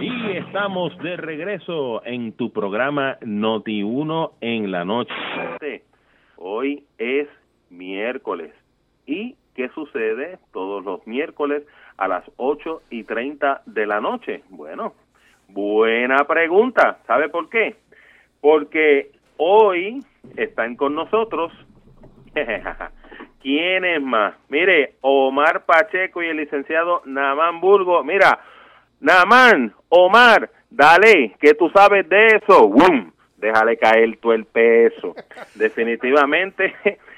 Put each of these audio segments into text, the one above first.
Y estamos de regreso en tu programa Noti1 en la noche. Hoy es miércoles. ¿Y qué sucede todos los miércoles a las 8 y 30 de la noche? Bueno, buena pregunta. ¿Sabe por qué? Porque hoy están con nosotros. ¿Quiénes más? Mire, Omar Pacheco y el licenciado Namán Burgo. Mira, Namán, Omar, dale, que tú sabes de eso. ¡Wum! Déjale caer todo el peso. Definitivamente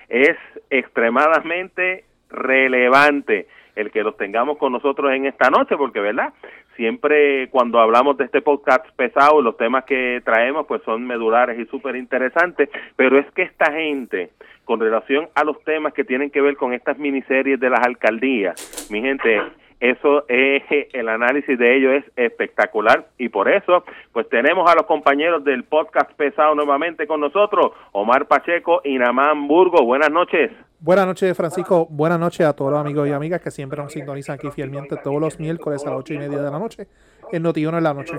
es extremadamente relevante el que los tengamos con nosotros en esta noche, porque, ¿verdad? Siempre cuando hablamos de este podcast pesado, los temas que traemos pues son medulares y súper interesantes, pero es que esta gente, con relación a los temas que tienen que ver con estas miniseries de las alcaldías, mi gente, eso es el análisis de ello es espectacular y por eso pues tenemos a los compañeros del podcast pesado nuevamente con nosotros Omar Pacheco y Namán Burgo buenas noches Buenas noches, Francisco. Buenas noches a todos los amigos y amigas que siempre nos sintonizan aquí fielmente todos los miércoles a las ocho y media de la noche en Notiuno en la noche.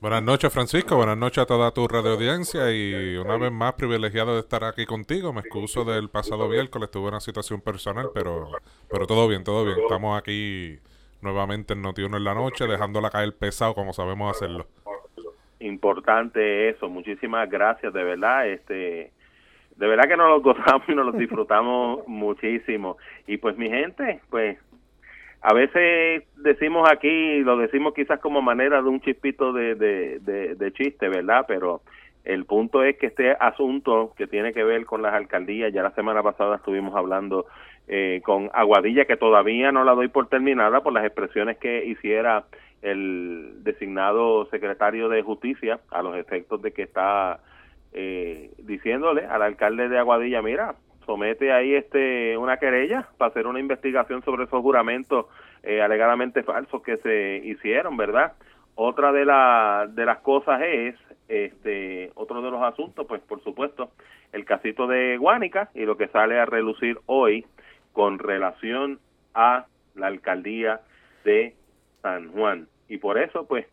Buenas noches, Francisco. Buenas noches a toda tu radio audiencia y una vez más privilegiado de estar aquí contigo. Me excuso del pasado miércoles, tuve una situación personal, pero, pero todo bien, todo bien. Estamos aquí nuevamente en Notiuno en la noche, dejándola caer pesado como sabemos hacerlo. Importante eso. Muchísimas gracias, de verdad. Este de verdad que nos los gozamos y nos los disfrutamos muchísimo. Y pues mi gente, pues a veces decimos aquí, lo decimos quizás como manera de un chispito de, de, de, chiste, ¿verdad? Pero el punto es que este asunto que tiene que ver con las alcaldías, ya la semana pasada estuvimos hablando eh, con Aguadilla, que todavía no la doy por terminada por las expresiones que hiciera el designado secretario de Justicia a los efectos de que está eh, diciéndole al alcalde de Aguadilla, mira, somete ahí este una querella para hacer una investigación sobre esos juramentos eh, alegadamente falsos que se hicieron, ¿verdad? Otra de, la, de las cosas es, este, otro de los asuntos, pues por supuesto, el casito de Guánica y lo que sale a relucir hoy con relación a la alcaldía de San Juan. Y por eso, pues,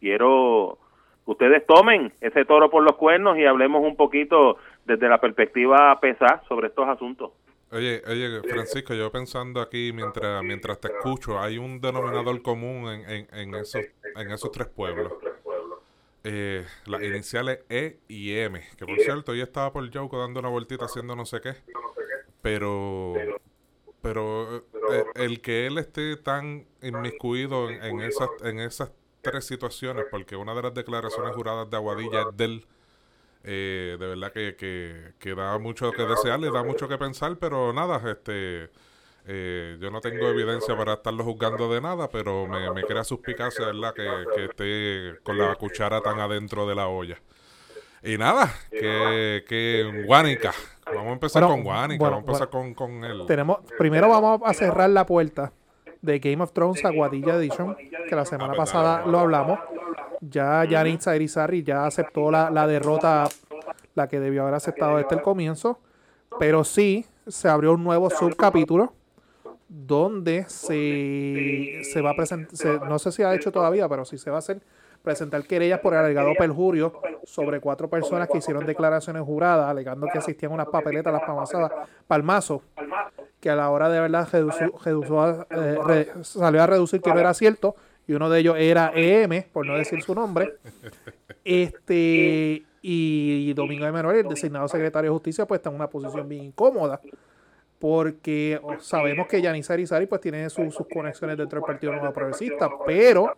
quiero ustedes tomen ese toro por los cuernos y hablemos un poquito desde la perspectiva pesar sobre estos asuntos. Oye, oye, Francisco, yo pensando aquí mientras mientras te escucho, hay un denominador común en, en, esos, en esos tres pueblos. Eh, las iniciales E y M, que por cierto, yo estaba por Yauco dando una vueltita haciendo no sé qué, pero pero eh, el que él esté tan inmiscuido en, en esas en esas tres situaciones, porque una de las declaraciones juradas de Aguadilla es del eh, de verdad que, que, da mucho que desear, le da mucho que pensar, pero nada, este eh, yo no tengo evidencia para estarlo juzgando de nada, pero me, me crea suspicacia, ¿verdad? Que, que esté con la cuchara tan adentro de la olla. Y nada, que, que Guánica. Vamos a empezar con Guánica, vamos a empezar con, con él. Tenemos, primero vamos a cerrar la puerta de Game of Thrones Aguadilla Edition, que la semana ah, pues pasada lo hablamos. Ya Yaritza Irizarry ya aceptó la, la, derrota, la que debió haber aceptado desde el comienzo, pero sí se abrió un nuevo subcapítulo donde se, se va a presentar, no sé si ha hecho todavía, pero sí se va a hacer presentar querellas por el alegado perjurio sobre cuatro personas que hicieron declaraciones juradas alegando que existían unas papeletas, las pamasadas, palmazo, que a la hora de verdad eh, salió a reducir que no era cierto, y uno de ellos era EM, por no decir su nombre. Este, y Domingo de Manuel, el designado secretario de Justicia, pues está en una posición bien incómoda, porque sabemos que Yanis Arizari pues tiene sus conexiones dentro del Partido Nuevo Progresista, pero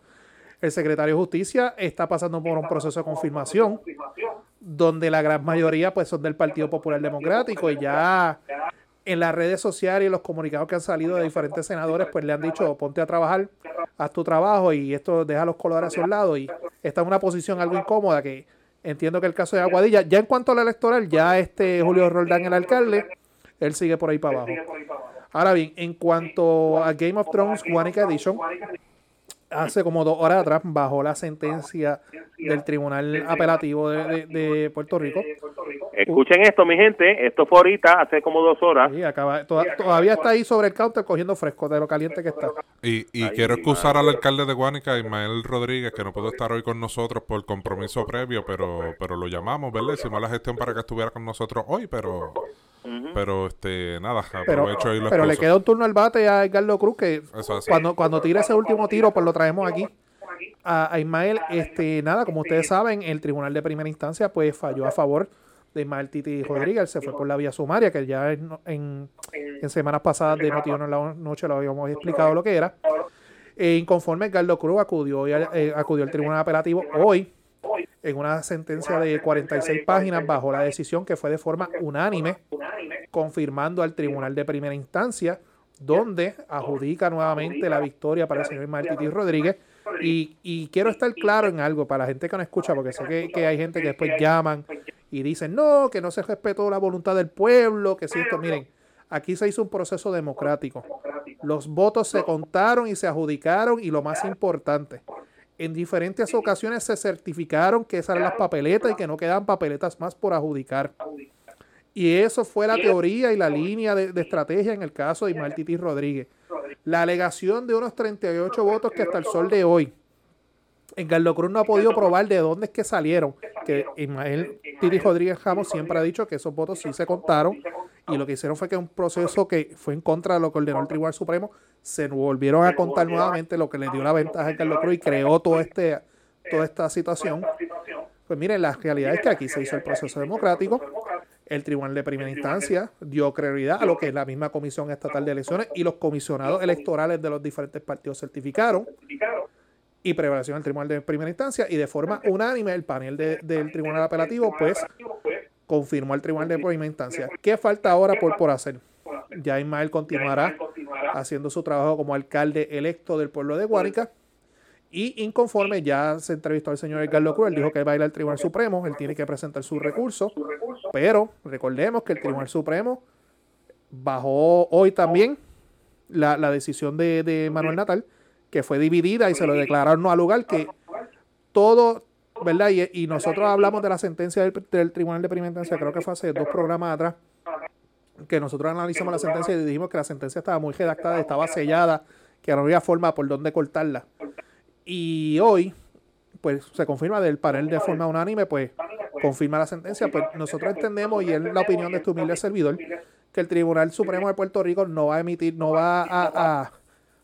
el secretario de Justicia está pasando por un proceso de confirmación donde la gran mayoría pues son del Partido Popular Democrático y ya en las redes sociales y los comunicados que han salido de diferentes senadores pues le han dicho ponte a trabajar, haz tu trabajo y esto deja los colores a su lado y está en una posición algo incómoda que entiendo que el caso de Aguadilla, ya en cuanto a la electoral, ya este Julio Roldán, el alcalde, él sigue por ahí para abajo. Ahora bien, en cuanto a Game of Thrones, Guanica Edition, hace como dos horas atrás bajó la sentencia del Tribunal Apelativo de, Puerto Rico. Escuchen esto, mi gente. Esto fue ahorita, hace como dos horas. acaba, todavía está ahí sobre el counter cogiendo fresco de lo caliente que está. Y, y quiero excusar al alcalde de Guánica, Ismael Rodríguez, que no pudo estar hoy con nosotros por compromiso previo, pero, pero lo llamamos, ¿verdad? Hicimos la gestión para que estuviera con nosotros hoy, pero pero este nada, aprovecho pero, Pero le queda un turno al bate a Edgardo Cruz que cuando, cuando tire ese último tiro, pues lo traemos aquí. A, Ismael, este, nada, como ustedes saben, el tribunal de primera instancia pues falló a favor de Ismael Titi Rodríguez, se fue por la vía sumaria, que ya en, en, semanas pasadas de Notiuno en la noche lo habíamos explicado lo que era. E inconforme Edgardo Cruz acudió, eh, acudió al tribunal apelativo hoy en una sentencia de 46 páginas bajo la decisión que fue de forma unánime, confirmando al tribunal de primera instancia, donde adjudica nuevamente la victoria para el señor Martí Rodríguez. Y, quiero estar claro en algo para la gente que no escucha, porque sé que, hay gente que después llaman y dicen, no, que no se respetó la voluntad del pueblo, que si esto, miren, aquí se hizo un proceso democrático. Los votos se contaron y se adjudicaron y lo más importante, en diferentes ocasiones se certificaron que esas eran las papeletas y que no quedan papeletas más por adjudicar. Y eso fue la teoría y la línea de, estrategia en el caso de Ismael Titi Rodríguez. La alegación de unos 38 votos que hasta el sol de hoy en Carlos Cruz no ha podido probar de dónde es que salieron. Que Ismael Titi Rodríguez Ramos siempre ha dicho que esos votos sí se contaron y lo que hicieron fue que un proceso que fue en contra de lo que ordenó el Tribunal Supremo se volvieron a contar nuevamente lo que le dio la ventaja a Carlos Cruz y creó todo este, toda esta situación. Pues miren, la realidad es que aquí se hizo el proceso democrático. El Tribunal de Primera Instancia dio prioridad a lo que es la misma Comisión Estatal de Elecciones y los comisionados electorales de los diferentes partidos certificaron y prevaleció el Tribunal de Primera Instancia y de forma unánime el panel del Tribunal Apelativo pues confirmó al Tribunal de Primera Instancia. ¿Qué falta ahora por, por hacer? Ya Ismael continuará haciendo su trabajo como alcalde electo del pueblo de Guárica. Y inconforme, ya se entrevistó al señor Edgardo Cruz, él dijo que va a ir al Tribunal Supremo, él tiene que presentar su recurso, pero recordemos que el Tribunal Supremo bajó hoy también la, decisión de, Manuel Natal, que fue dividida y se lo declararon no al lugar, que todo, ¿verdad? Y, nosotros hablamos de la sentencia del, del Tribunal de Primera Instancia, creo que fue hace dos programas atrás, que nosotros analizamos la sentencia y dijimos que la sentencia estaba muy redactada, estaba sellada, que no había forma por dónde cortarla. Y hoy, pues se confirma del panel de forma unánime, pues confirma la sentencia. Pues nosotros entendemos, y es la opinión de este humilde servidor, que el Tribunal Supremo de Puerto Rico no va a emitir, no va a,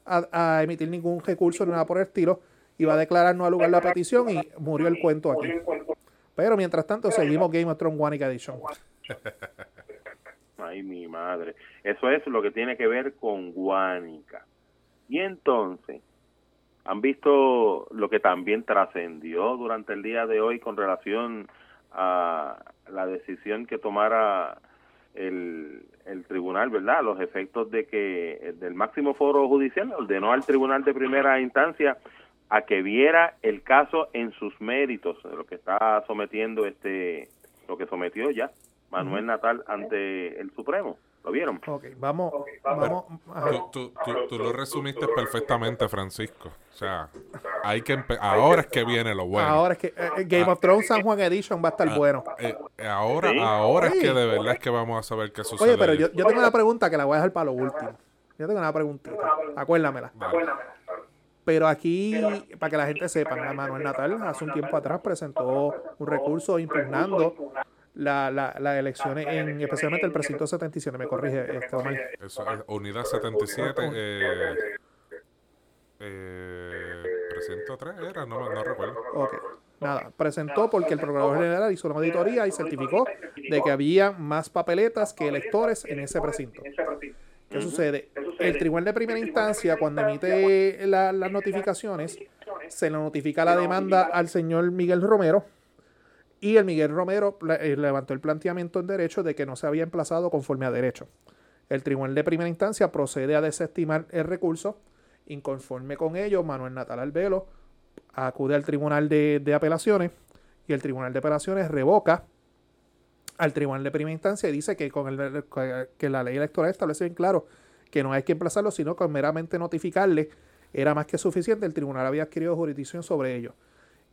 a, emitir ningún recurso ni nada por el estilo, y va a declarar no al lugar la petición y murió el cuento aquí. Pero mientras tanto seguimos Game of Thrones One Edition. Ay, mi madre. Eso es lo que tiene que ver con Guánica. Y entonces, han visto lo que también trascendió durante el día de hoy con relación a la decisión que tomara el, el tribunal, ¿verdad? Los efectos de que del máximo foro judicial ordenó al tribunal de primera instancia a que viera el caso en sus méritos, lo que está sometiendo este, lo que sometió ya Manuel Natal ante el Supremo. ¿Lo vieron? Ok, vamos. vamos tú, tú, lo resumiste perfectamente, Francisco. O sea, hay que ahora es que viene lo bueno. Ahora es que eh, eh, Game of Thrones San Juan Edition va a estar ah, bueno. Eh, ahora ahora es que de verdad es que vamos a saber qué sucede. Oye, pero yo, yo, tengo una pregunta que la voy a dejar para lo último. Yo tengo una preguntita. Acuérdamela. Pero aquí, para que la gente sepa, Manuel Natal hace un tiempo atrás presentó un recurso impugnando la, la, las elecciones, en, especialmente el precinto 77, me corrige, este, unidad 77, eh, eh, precinto 3 era, no, no recuerdo. Ok, nada, presentó porque el Procurador General hizo una auditoría y certificó de que había más papeletas que electores en ese precinto. ¿Qué sucede? El Tribunal de Primera Instancia, cuando emite las notificaciones, se le notifica la demanda al señor Miguel Romero, y el Miguel Romero eh, levantó el planteamiento en derecho de que no se había emplazado conforme a derecho. El tribunal de primera instancia procede a desestimar el recurso. Inconforme con ello, Manuel Natal Albelo acude al tribunal de, apelaciones y el tribunal de apelaciones revoca al tribunal de primera instancia y dice que, con el, que la ley electoral establece bien claro que no hay que emplazarlo, sino con meramente notificarle era más que suficiente, el tribunal había adquirido jurisdicción sobre ello.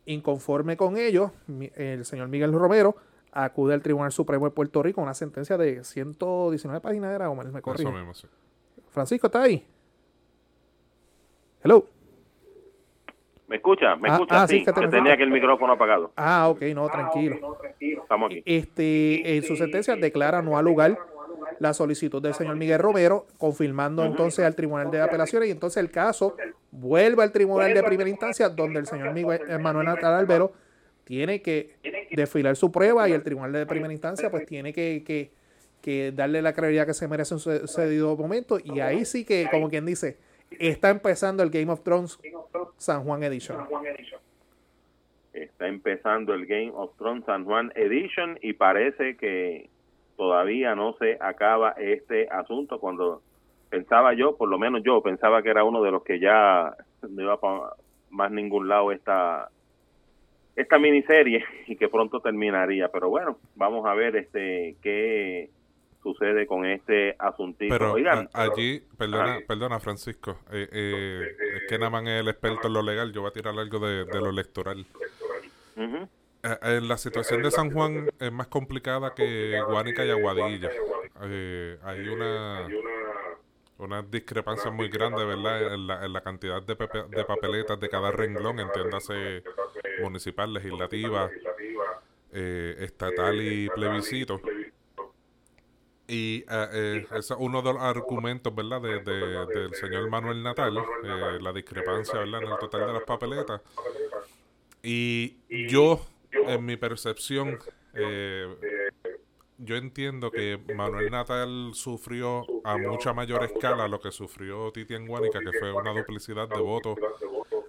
Inconforme con ello, el señor Miguel Romero acude al Tribunal Supremo de Puerto Rico una sentencia de 119 páginas, era, o me corrijo. Francisco, ¿está ahí? Hello. ¿Me escucha? ¿Me ah, escucha? Ah, sí, que, tenía que el micrófono apagado. Ah, ok, no, tranquilo. Estamos aquí. Este, en su sentencia declara no al lugar la solicitud del señor Miguel Romero, confirmando entonces al Tribunal de Apelaciones y entonces el caso vuelve al Tribunal de Primera Instancia donde el señor Miguel Manuel Natal Albero tiene que desfilar su prueba y el Tribunal de Primera Instancia pues tiene que, que, darle la credibilidad que se merece en su sucedido momento y ahí sí que, como quien dice, está empezando el Game of Thrones San Juan Edition. Está empezando el Game of Thrones San Juan Edition y parece que todavía no se acaba este asunto. Cuando pensaba yo, por lo menos yo pensaba que era uno de los que ya no iba para más ningún lado esta esta miniserie y que pronto terminaría, pero bueno, vamos a ver este qué sucede con este asuntito. Pero allí, perdona, perdona Francisco, eh, eh, es que nada más es el experto en lo legal, yo voy a tirar algo de, lo electoral. Eh, la situación de San Juan es más complicada que Guánica y Aguadilla. hay una una discrepancia muy grande, ¿verdad? En la, en la cantidad de, de papeletas de cada renglón, entiéndase municipal, legislativa, estatal y plebiscito. Y eh, eh, es uno de los argumentos, ¿verdad?, de, del señor Manuel Natal, eh, la discrepancia, ¿verdad?, en el total de las papeletas. Y yo, en mi percepción, yo entiendo que Manuel Natal sufrió a mucha mayor escala lo que sufrió Titi Guánica, que fue una duplicidad de votos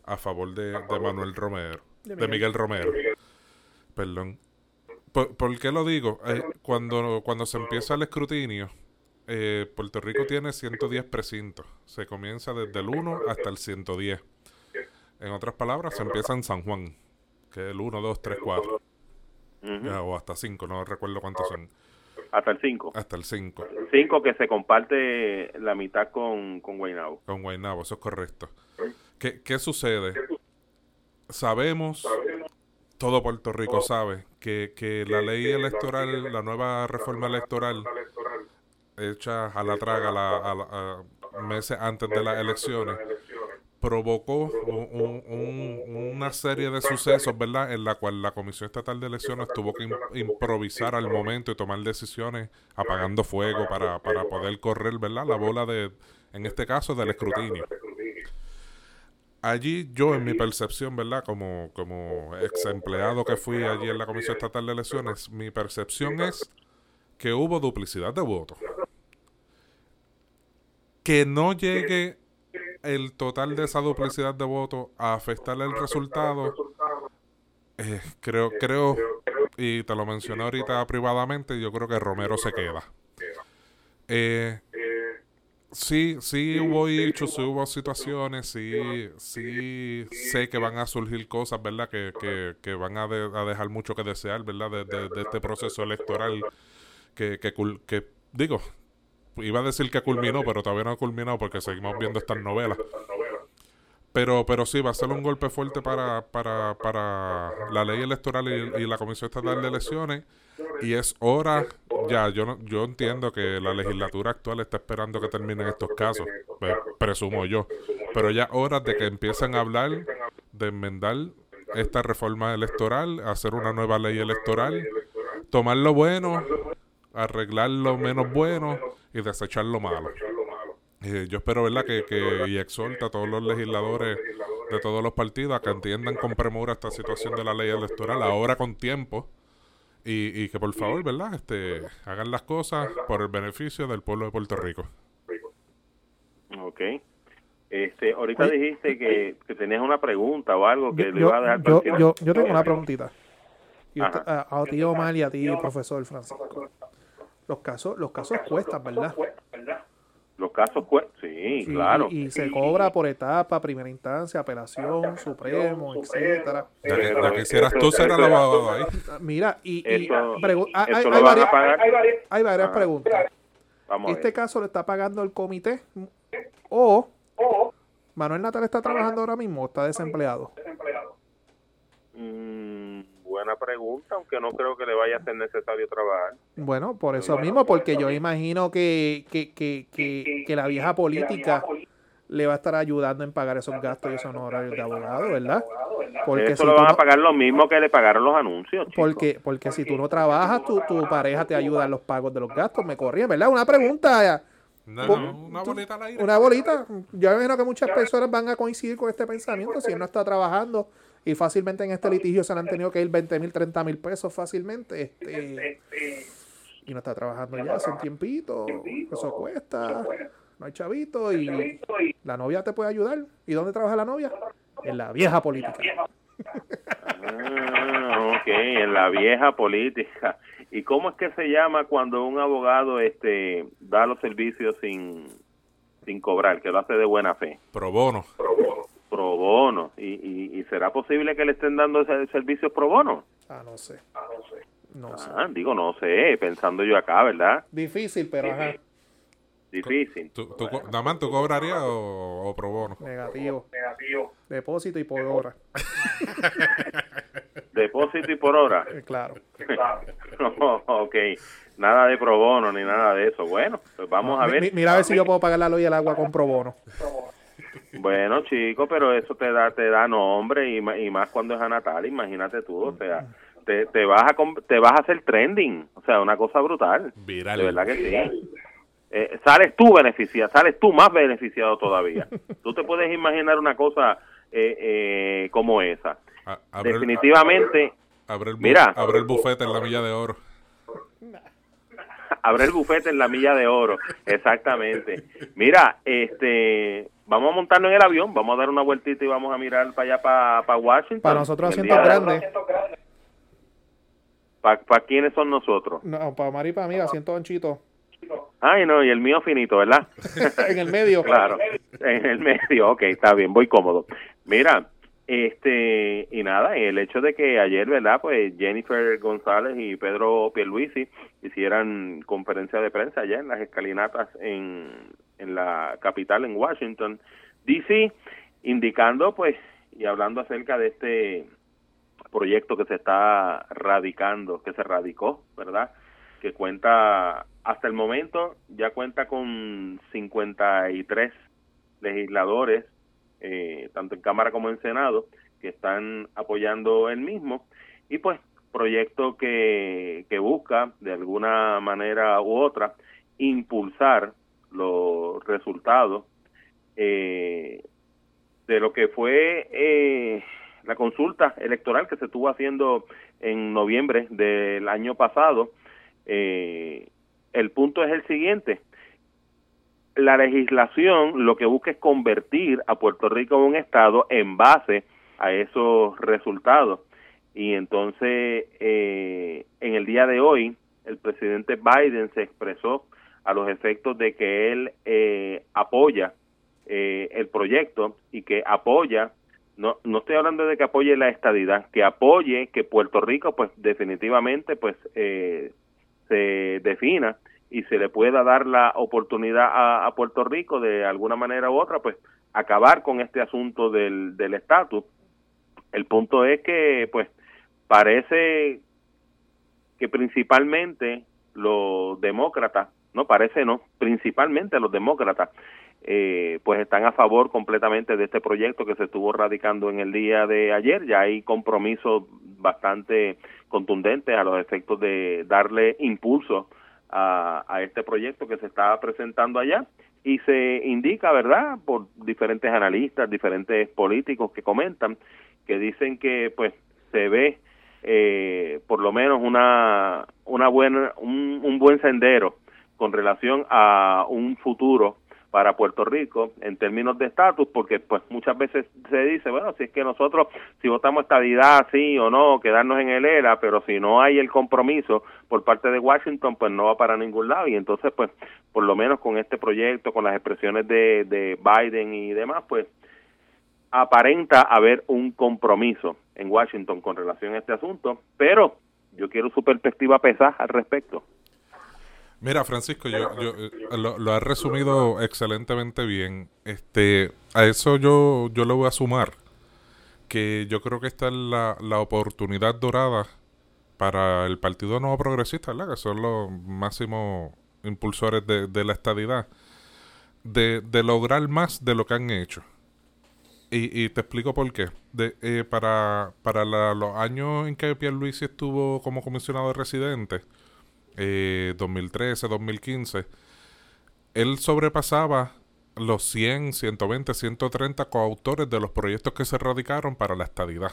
a favor de, de Manuel Romero, de Miguel Romero. Perdón. ¿Por, qué lo digo? Eh, cuando, cuando se empieza el escrutinio, eh, Puerto Rico tiene 110 precintos. Se comienza desde el 1 hasta el 110. En otras palabras, se empieza en San Juan, que es el 1, 2, 3, 4. o hasta 5, no recuerdo cuántos son. Hasta el 5. Hasta el 5. 5 que se comparte la mitad con, con Guaynabo. Con Guaynabo, eso es correcto. ¿Qué, ¿Qué sucede? Sabemos todo Puerto Rico sabe que, que la ley electoral, la nueva reforma electoral hecha a la traga a meses antes de las elecciones provocó una serie de sucesos, ¿verdad? En la cual la Comisión Estatal de Elecciones tuvo que improvisar al momento y tomar decisiones apagando fuego para, para poder correr, ¿verdad? La bola de, en este caso, del escrutinio allí yo en mi percepción, ¿verdad? Como, como ex empleado que fui allí en la Comisión Estatal de Elecciones, mi percepción es que hubo duplicidad de votos. Que no llegue el total de esa duplicidad de votos a afectar el resultado, eh, creo, creo, y te lo mencioné ahorita privadamente, yo creo que Romero se queda. Eh, Sí, sí hubo hechos, sí hubo situaciones, sí, sí sé que van a surgir cosas, ¿verdad? Que, que, que van a, dejar mucho que desear, ¿verdad? De, de, este proceso electoral que, que, que, digo, iba a decir que culminó, pero todavía no ha culminado porque seguimos viendo estas novelas. Pero, pero sí, va a ser un golpe fuerte para, para, para la ley electoral y, y la Comisión Estatal de Elecciones y es hora, ya, yo yo entiendo que la legislatura actual está esperando que terminen estos casos, pues, presumo yo, pero ya hora de que empiecen a hablar de enmendar esta reforma electoral, hacer una nueva ley electoral, tomar lo bueno, arreglar lo menos bueno y desechar lo malo. Eh, yo espero, ¿verdad?, que, que y exhorta a todos los legisladores de todos los partidos a que entiendan con premura esta situación de la ley electoral, ahora con tiempo, y, y que por favor, ¿verdad? Este, hagan las cosas por el beneficio del pueblo de Puerto Rico. Ok. Este, ahorita dijiste que, que, tenías una pregunta o algo que le iba a dejar yo, yo, yo, tengo una preguntita. Y a, a, ti Omar y a ti, profesor Francisco. Los casos, los casos cuestan, ¿verdad? Los casos, sí, claro. Y, se cobra por etapa, primera instancia, apelación, supremo, etcétera. Ya, que quisieras tú ser el abogado ahí. Mira, y, y hay, varias, hay, varias preguntas. Vamos ¿Este caso lo está pagando el comité o Manuel Natal está trabajando ahora mismo o está desempleado. Mm, buena pregunta, aunque no creo que le vaya a ser necesario trabajar. Bueno, por eso mismo, porque yo imagino que, que, que, que, que la vieja política le va a estar ayudando en pagar esos gastos y esos honorarios de abogado, ¿verdad? Porque Eso lo van a pagar lo mismo que le pagaron los anuncios. Porque, porque si tú no trabajas, tu, tu pareja te ayuda en los pagos de los gastos. Me corría, ¿verdad? Una pregunta. una bolita al aire. Una bolita. Yo imagino que muchas personas van a coincidir con este pensamiento. Si él no está trabajando y fácilmente en este litigio se le han tenido que ir 20 mil, 30 mil pesos fácilmente. Este, y no está trabajando ya hace un tiempito. Eso cuesta. No hay chavito y la novia te puede ayudar. ¿Y dónde trabaja la novia? En la vieja política. Ah, ok, en la vieja política. ¿Y cómo es que se llama cuando un abogado este da los servicios sin, sin cobrar, que lo hace de buena fe? Pro bono. Pro bono. ¿Y, y, será posible que le estén dando ese servicios pro bono? Ah, no sé. Ah, no sé. No sé. Ah, digo, no sé, pensando yo acá, ¿verdad? Difícil, pero ajá. Difícil. ¿Tú, tú, Damán, ¿tú cobrarías o, pro bono? Negativo. Negativo. Depósito y por hora. Depósito y por hora. Eh, claro. ok. Nada de pro bono ni nada de eso. Bueno, pues vamos a ver. mira a ver si yo puedo pagar la luz y el agua con pro bono. Bueno, chico, pero eso te da te da nombre y, y más cuando es a Natal, imagínate tú, o sea, te, te vas a te vas a hacer trending, o sea, una cosa brutal. Viral. De verdad que sí. Eh, sales tú beneficiado, sales tú más beneficiado todavía. tú te puedes imaginar una cosa eh, eh, como esa. Definitivamente. abre, el mira, abre el bufete en la milla de oro. Abre el bufete en la milla de oro, exactamente. Mira, este, vamos a montarnos en el avión, vamos a dar una vueltita y vamos a mirar para allá, para, Washington. Para nosotros asientos grandes. ¿Para, ¿Para quiénes son nosotros? No, para Mari y para mí, asiento anchito. Ay, no, y el mío finito, ¿verdad? en el medio. Claro, en el medio, ok, está bien, voy cómodo. Mira, este, y nada, el hecho de que ayer, ¿verdad? Pues Jennifer González y Pedro Pierluisi hicieran conferencia de prensa allá en las escalinatas en, en la capital, en Washington, D.C., indicando, pues, y hablando acerca de este proyecto que se está radicando, que se radicó, ¿verdad? Que cuenta hasta el momento ya cuenta con 53 legisladores, eh, tanto en Cámara como en Senado, que están apoyando el mismo. Y pues, proyecto que, que busca, de alguna manera u otra, impulsar los resultados eh, de lo que fue eh, la consulta electoral que se estuvo haciendo en noviembre del año pasado, eh, el punto es el siguiente. La legislación lo que busca es convertir a Puerto Rico en un estado en base a esos resultados. Y entonces, eh, en el día de hoy, el presidente Biden se expresó a los efectos de que él eh, apoya eh, el proyecto y que apoya, no, no estoy hablando de que apoye la estadidad, que apoye que Puerto Rico, pues definitivamente, pues eh, se defina y se le pueda dar la oportunidad a, Puerto Rico de alguna manera u otra, pues acabar con este asunto del estatus. El punto es que, pues, parece que principalmente los demócratas, no parece no, principalmente los demócratas, eh, pues están a favor completamente de este proyecto que se estuvo radicando en el día de ayer. Ya hay compromisos bastante contundentes a los efectos de darle impulso a, a este proyecto que se está presentando allá y se indica, ¿verdad?, por diferentes analistas, diferentes políticos que comentan, que dicen que pues se ve eh, por lo menos una, una buena, un, un buen sendero con relación a un futuro para Puerto Rico en términos de estatus, porque pues muchas veces se dice, bueno, si es que nosotros, si votamos estabilidad, sí o no, quedarnos en el ERA, pero si no hay el compromiso por parte de Washington, pues no va para ningún lado. Y entonces, pues, por lo menos con este proyecto, con las expresiones de, de Biden y demás, pues, aparenta haber un compromiso en Washington con relación a este asunto, pero yo quiero su perspectiva pesada al respecto. Mira, Francisco, yo, yo eh, lo, lo has resumido excelentemente bien. Este, a eso yo, yo le voy a sumar que yo creo que esta es la, la oportunidad dorada para el Partido Nuevo Progresista, ¿verdad? Que son los máximos impulsores de, de la estadidad, de, de lograr más de lo que han hecho. Y, y te explico por qué. De, eh, para para la- los años en que Pierluisi estuvo como comisionado de residente, eh, 2013, 2015, él sobrepasaba los 100, 120, 130 coautores de los proyectos que se radicaron para la estadidad.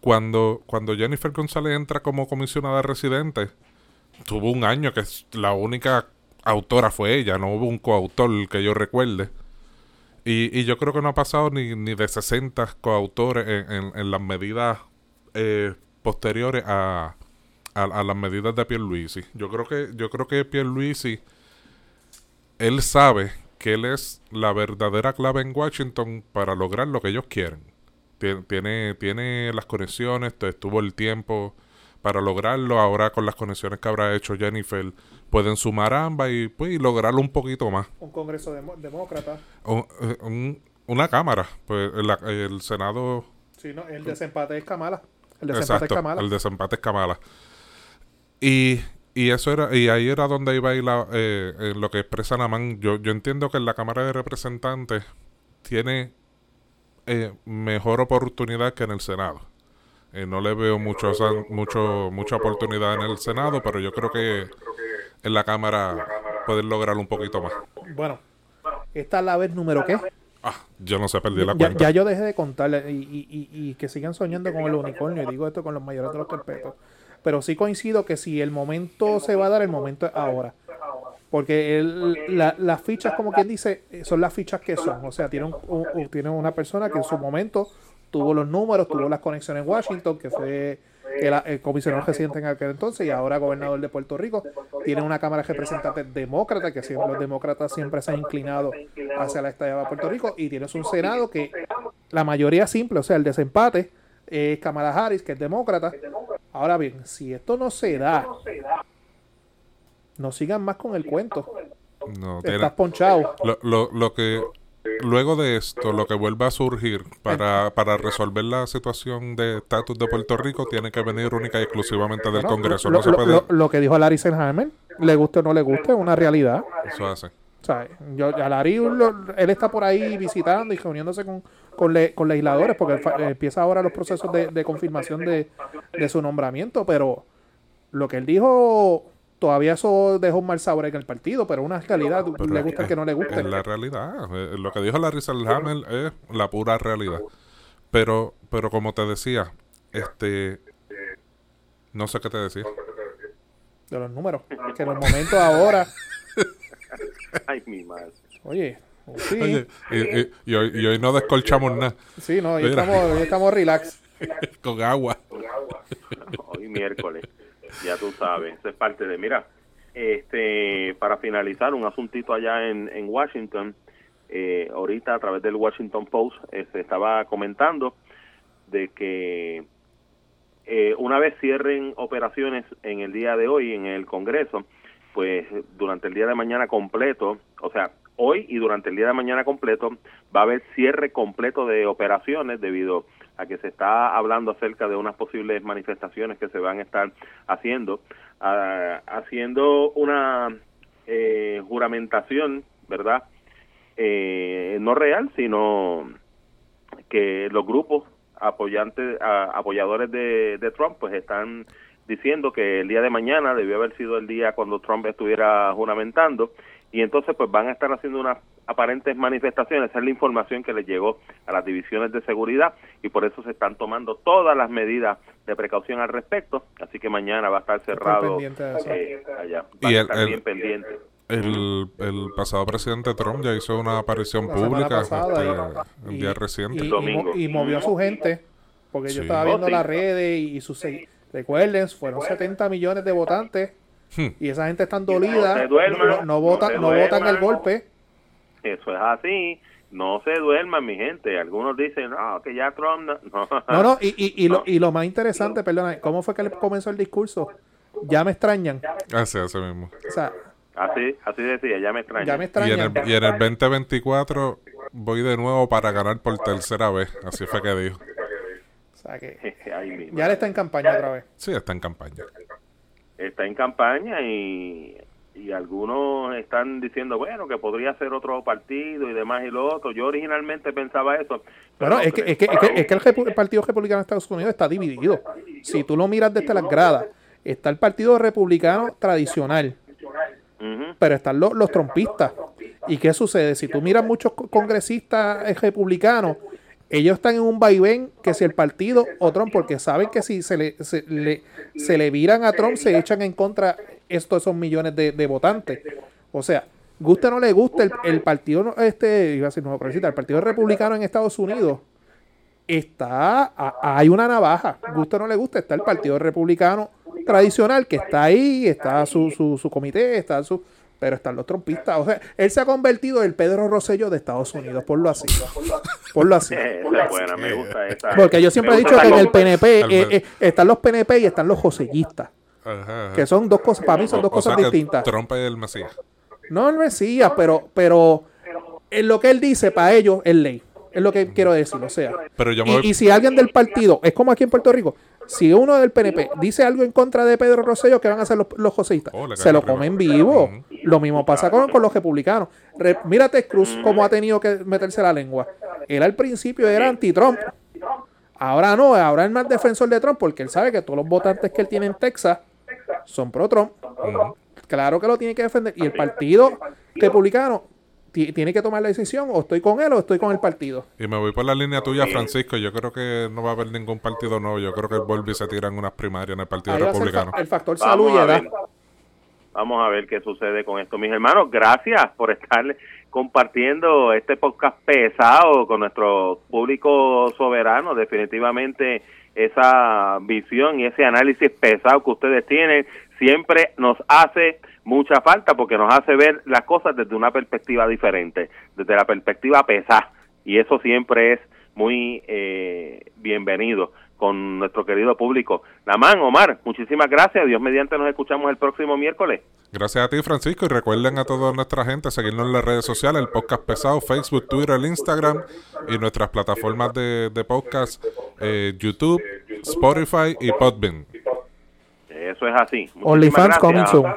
Cuando, cuando Jennifer González entra como comisionada residente, tuvo un año que la única autora fue ella, no hubo un coautor que yo recuerde. Y, y yo creo que no ha pasado ni, ni de 60 coautores en, en- en las medidas eh, posteriores a, a, a las medidas de Pierluisi. Yo creo que, yo creo que Pierluisi, él sabe que él es la verdadera clave en Washington para lograr lo que ellos quieren. Tien- Tiene, tiene las conexiones, te- tuvo el tiempo para lograrlo. Ahora con las conexiones que habrá hecho Jennifer, pueden sumar ambas y, pues, y lograrlo un poquito más. Un congreso demócrata. Un- un- una cámara, pues la- el Senado Sí, no, el desempate es Kamala. El desempate Exacto, es Kamala. el desempate es Kamala. Y, y eso era, y ahí era donde iba a ir la, eh, eh, lo que expresa Namán. Yo, yo entiendo que en la Cámara de Representantes tiene eh, mejor oportunidad que en el Senado. Eh, no le veo mucho, o sea, mucho, mucha oportunidad en el Senado, pero yo creo que en la Cámara pueden lograr un poquito más. Bueno, esta es la vez número qué. Ah, yo no sé, perdí la Ya, cuenta. ya yo dejé de contarle y, y- y- y que sigan soñando con el unicornio. Y digo esto con los mayores de los respetos. Pero sí coincido que si el momento se va a dar, el momento es ahora. Porque el- la- las fichas, como quien dice, son las fichas que son. O sea, tiene, un- un- un- tiene una persona que en su momento tuvo los números, tuvo las conexiones en Washington, que fue el, el comisionado residente en aquel entonces y ahora gobernador de Puerto Rico. Tiene una Cámara de Representantes demócrata, que siempre, los demócratas siempre se han inclinado hacia la estadía de Puerto Rico. Y tienes un Senado que la mayoría simple, o sea, el desempate, es Kamala Harris, que es demócrata. Ahora bien, si esto no se da, no sigan más con el cuento. No, Estás ponchado. Lo, lo, lo que luego de esto, lo que vuelva a surgir para, para resolver la situación de estatus de Puerto Rico tiene que venir única y exclusivamente del ¿no? Congreso. Lo, No se lo- puede. lo- lo que dijo Larry Selhammer, le guste o no le guste, es una realidad. Eso hace. O sea, yo, a Larry, lo- él está por ahí visitando y reuniéndose con, con, le- con legisladores, porque él eh, empieza ahora los procesos de, de confirmación de, de su nombramiento, pero lo que él dijo, todavía eso dejó un mal sabor en el partido, pero una realidad, Pero le es gusta el que no le guste. Es la realidad. Eh, Lo que dijo Larry Selhammer es la pura realidad. Pero, pero como te decía, este. No sé qué te decía. de los números. Que en los momentos ahora, Ay, mi madre. oye, sí, Oye, y, y- y hoy, y hoy no descolchamos nada sí, no, hoy estamos, hoy estamos relax. con agua. Hoy miércoles, ya tú sabes, eso es parte de, mira, este, para finalizar, un asuntito allá en, en Washington, eh, ahorita a través del Washington Post eh, se estaba comentando de que eh, una vez cierren operaciones en el día de hoy en el Congreso, pues durante el día de mañana completo, o sea, hoy y durante el día de mañana completo va a haber cierre completo de operaciones debido a que se está hablando acerca de unas posibles manifestaciones que se van a estar haciendo, ah, haciendo una eh, juramentación, ¿verdad? Eh, no real, sino que los grupos apoyantes, apoyadores de, de Trump, pues están diciendo que el día de mañana debió haber sido el día cuando Trump estuviera juramentando y entonces pues van a estar haciendo unas aparentes manifestaciones, esa es la información que les llegó a las divisiones de seguridad y por eso se están tomando todas las medidas de precaución al respecto, así que mañana va a estar cerrado pendiente de eso. eh, allá, Y va a el- estar el- bien pendiente. El, el pasado presidente Trump ya hizo una aparición La pública pasada, este, y- el día reciente. y, movió a su gente, porque Sí. yo estaba Oh, viendo sí. las redes y, sus segui- Recuerden, fueron 70 millones de votantes Hmm. y esa gente está dolida, No se duerman, no, no vota- no se no votan el golpe. Eso es así. No se duerman, mi gente. Algunos dicen, no, que ya Trump... No, no. No, y, y, y, lo, y lo más interesante, perdona, ¿cómo fue que le comenzó el discurso? ya me extrañan. Así, así mismo. O sea, Así, así decía, ya me extraña. ya me Y en, extrañan. el, y en el 2024 voy de nuevo para ganar por tercera vez. Así fue que dijo. Sea que ya le está en campaña otra vez. Sí, está en campaña. está en campaña y, y algunos están diciendo, bueno, que podría ser otro partido y demás y lo otro. Yo originalmente pensaba eso. pero Bueno, no es que, es que, es que, es que el, repu- el Partido Republicano de Estados Unidos está dividido. Si tú lo miras desde las gradas, está el Partido Republicano tradicional, pero están los, los trompistas. ¿Y qué sucede? Si tú miras muchos co- congresistas republicanos, ellos están en un vaivén que si el partido o Trump, porque saben que si se le, se le, se le viran a Trump, se echan en contra estos esos millones de, de votantes. O sea, guste o no le guste, el, el partido, no- este, iba a decir progresista, el partido republicano en Estados Unidos está, a- hay una navaja, guste o no le guste, está el partido republicano tradicional que está ahí, está su, su, su comité, está su, pero están los trompistas. O sea, él se ha convertido en el Pedro Rosselló de Estados Unidos, por lo así. Por así. Me gusta esa. Porque yo siempre Me he dicho que en el PNP eh, eh, están los PNP y están los josellistas, Ajá, ajá. que son dos cosas, para mí son dos o cosas sea que distintas. Trump es el Mesías. No el Mesías, pero, pero en lo que él dice, para ellos es ley. Es lo que quiero decir, o sea. Pero yo me voy- Y, y si alguien del partido, es como aquí en Puerto Rico, si uno del PNP dice algo en contra de Pedro Rosselló, ¿qué van a hacer los, los joseístas? Oh, Se lo comen vivo. Lo mismo pasa con, con los republicanos. Re- mírate Cruz cómo ha tenido que meterse la lengua. Él al principio era anti-Trump. Ahora no, ahora es más defensor de Trump porque él sabe que todos los votantes que él tiene en Texas son pro-Trump. Claro que lo tiene que defender. Y el partido republicano tiene que tomar la decisión o estoy con él o estoy con el partido. Y me voy por la línea tuya, Francisco. Yo creo que no va a haber ningún partido nuevo. Yo creo que el Volvi se tira en unas primarias en el Partido Ahí ser el Republicano. fa- el factor salud y Vamos a edad. ver. Vamos a ver qué sucede con esto. Mis hermanos, gracias por estar compartiendo este podcast pesado con nuestro público soberano. Definitivamente esa visión y ese análisis pesado que ustedes tienen siempre nos hace mucha falta porque nos hace ver las cosas desde una perspectiva diferente, desde la perspectiva pesada. Y eso siempre es muy eh, bienvenido con nuestro querido público. Namán, Omar, muchísimas gracias. Dios mediante nos escuchamos el próximo miércoles. Gracias a ti, Francisco. Y recuerden a toda nuestra gente seguirnos en las redes sociales, el podcast pesado, Facebook, Twitter, el Instagram y nuestras plataformas de, podcast, eh, YouTube, Spotify y Podbean. Eso es así. OnlyFans coming soon.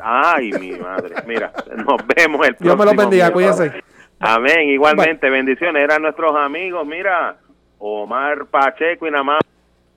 Ay, mi madre. Mira, nos vemos el próximo Dios me los bendiga, cuídense. Amén. Igualmente, bendiciones. Eran nuestros amigos. Mira, Omar Pacheco y Namán.